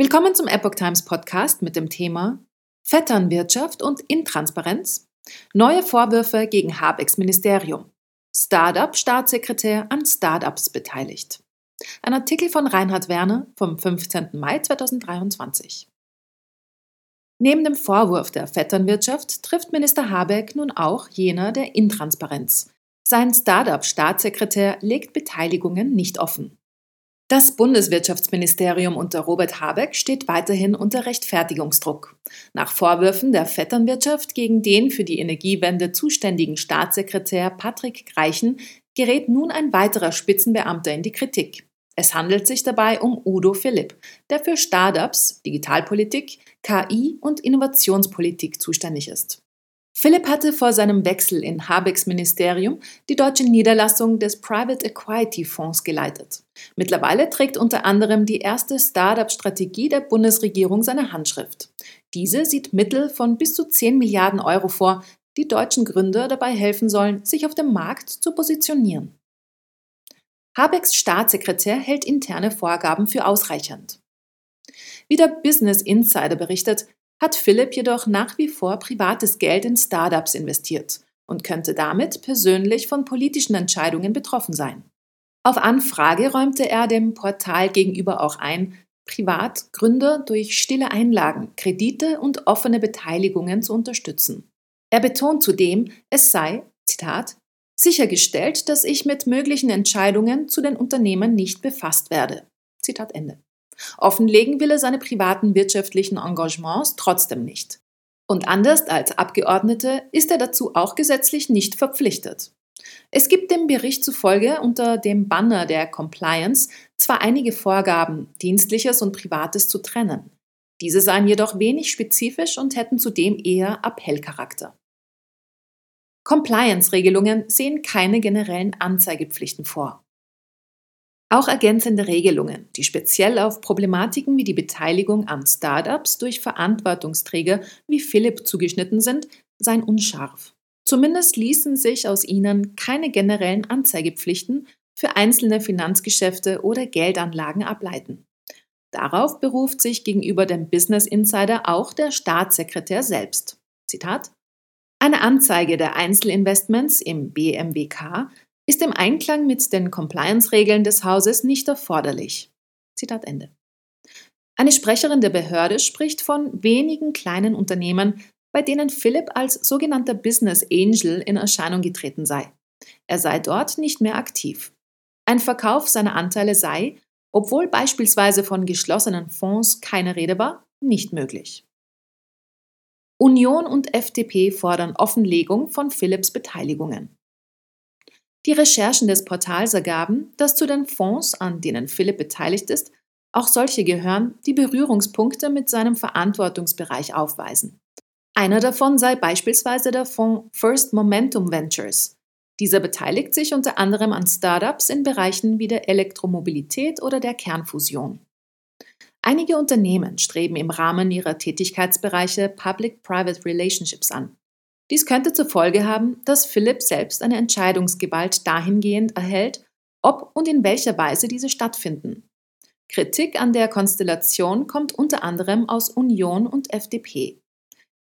Willkommen zum Epoch Times Podcast mit dem Thema Vetternwirtschaft und Intransparenz. Neue Vorwürfe gegen Habecks Ministerium. Startup-Staatssekretär an Startups beteiligt. Ein Artikel von Reinhard Werner vom 15. Mai 2023. Neben dem Vorwurf der Vetternwirtschaft trifft Minister Habeck nun auch jener der Intransparenz. Sein Startup-Staatssekretär legt Beteiligungen nicht offen. Das Bundeswirtschaftsministerium unter Robert Habeck steht weiterhin unter Rechtfertigungsdruck. Nach Vorwürfen der Vetternwirtschaft gegen den für die Energiewende zuständigen Staatssekretär Patrick Greichen gerät nun ein weiterer Spitzenbeamter in die Kritik. Es handelt sich dabei um Udo Philipp, der für Startups, Digitalpolitik, KI und Innovationspolitik zuständig ist. Philipp hatte vor seinem Wechsel in Habecks Ministerium die deutsche Niederlassung des Private Equity Fonds geleitet. Mittlerweile trägt unter anderem die erste Startup-Strategie der Bundesregierung seine Handschrift. Diese sieht Mittel von bis zu 10 Milliarden Euro vor, die deutschen Gründer dabei helfen sollen, sich auf dem Markt zu positionieren. Habecks Staatssekretär hält interne Vorgaben für ausreichend. Wie der Business Insider berichtet, hat Philipp jedoch nach wie vor privates Geld in Startups investiert und könnte damit persönlich von politischen Entscheidungen betroffen sein. Auf Anfrage räumte er dem Portal gegenüber auch ein, Privatgründer durch stille Einlagen, Kredite und offene Beteiligungen zu unterstützen. Er betont zudem, es sei, Zitat, sichergestellt, dass ich mit möglichen Entscheidungen zu den Unternehmen nicht befasst werde. Zitat Ende. Offenlegen will er seine privaten wirtschaftlichen Engagements trotzdem nicht. Und anders als Abgeordnete ist er dazu auch gesetzlich nicht verpflichtet. Es gibt dem Bericht zufolge unter dem Banner der Compliance zwar einige Vorgaben, Dienstliches und Privates zu trennen. Diese seien jedoch wenig spezifisch und hätten zudem eher Appellcharakter. Compliance-Regelungen sehen keine generellen Anzeigepflichten vor. Auch ergänzende Regelungen, die speziell auf Problematiken wie die Beteiligung an Startups durch Verantwortungsträger wie Philipp zugeschnitten sind, seien unscharf. Zumindest ließen sich aus ihnen keine generellen Anzeigepflichten für einzelne Finanzgeschäfte oder Geldanlagen ableiten. Darauf beruft sich gegenüber dem Business Insider auch der Staatssekretär selbst. Zitat Eine Anzeige der Einzelinvestments im BMWK ist im Einklang mit den Compliance-Regeln des Hauses nicht erforderlich. Zitat Ende. Eine Sprecherin der Behörde spricht von wenigen kleinen Unternehmen, bei denen Philipp als sogenannter Business Angel in Erscheinung getreten sei. Er sei dort nicht mehr aktiv. Ein Verkauf seiner Anteile sei, obwohl beispielsweise von geschlossenen Fonds keine Rede war, nicht möglich. Union und FDP fordern Offenlegung von Philipps Beteiligungen. Die Recherchen des Portals ergaben, dass zu den Fonds, an denen Philipp beteiligt ist, auch solche gehören, die Berührungspunkte mit seinem Verantwortungsbereich aufweisen. Einer davon sei beispielsweise der Fonds First Momentum Ventures. Dieser beteiligt sich unter anderem an Startups in Bereichen wie der Elektromobilität oder der Kernfusion. Einige Unternehmen streben im Rahmen ihrer Tätigkeitsbereiche Public-Private Relationships an. Dies könnte zur Folge haben, dass Philipp selbst eine Entscheidungsgewalt dahingehend erhält, ob und in welcher Weise diese stattfinden. Kritik an der Konstellation kommt unter anderem aus Union und FDP.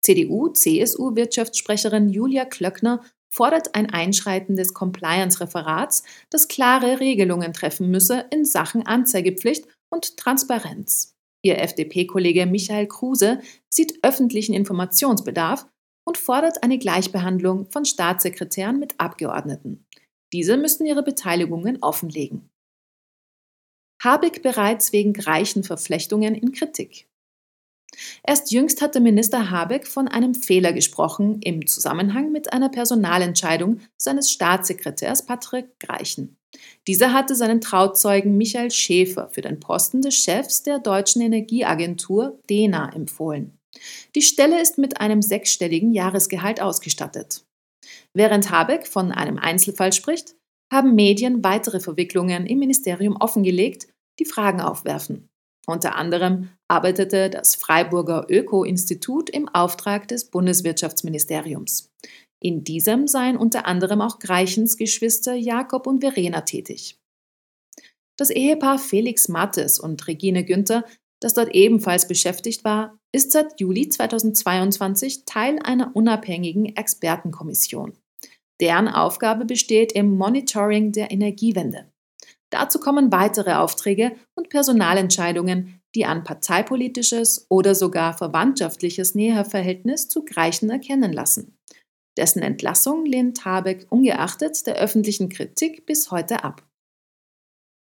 CDU-CSU-Wirtschaftssprecherin Julia Klöckner fordert ein Einschreiten des Compliance-Referats, das klare Regelungen treffen müsse in Sachen Anzeigepflicht und Transparenz. Ihr FDP-Kollege Michael Kruse sieht öffentlichen Informationsbedarf und fordert eine Gleichbehandlung von Staatssekretären mit Abgeordneten. Diese müssten ihre Beteiligungen offenlegen. Habeck bereits wegen reichen Verflechtungen in Kritik. Erst jüngst hatte Minister Habeck von einem Fehler gesprochen im Zusammenhang mit einer Personalentscheidung seines Staatssekretärs Patrick Greichen. Dieser hatte seinen Trauzeugen Michael Schäfer für den Posten des Chefs der deutschen Energieagentur DENA empfohlen. Die Stelle ist mit einem sechsstelligen Jahresgehalt ausgestattet. Während Habeck von einem Einzelfall spricht, haben Medien weitere Verwicklungen im Ministerium offengelegt, die Fragen aufwerfen. Unter anderem arbeitete das Freiburger Öko-Institut im Auftrag des Bundeswirtschaftsministeriums. In diesem seien unter anderem auch Greichens Geschwister Jakob und Verena tätig. Das Ehepaar Felix Mattes und Regine Günther das dort ebenfalls beschäftigt war, ist seit Juli 2022 Teil einer unabhängigen Expertenkommission. Deren Aufgabe besteht im Monitoring der Energiewende. Dazu kommen weitere Aufträge und Personalentscheidungen, die an parteipolitisches oder sogar verwandtschaftliches Näherverhältnis zu Greichen erkennen lassen. Dessen Entlassung lehnt Habeck ungeachtet der öffentlichen Kritik bis heute ab.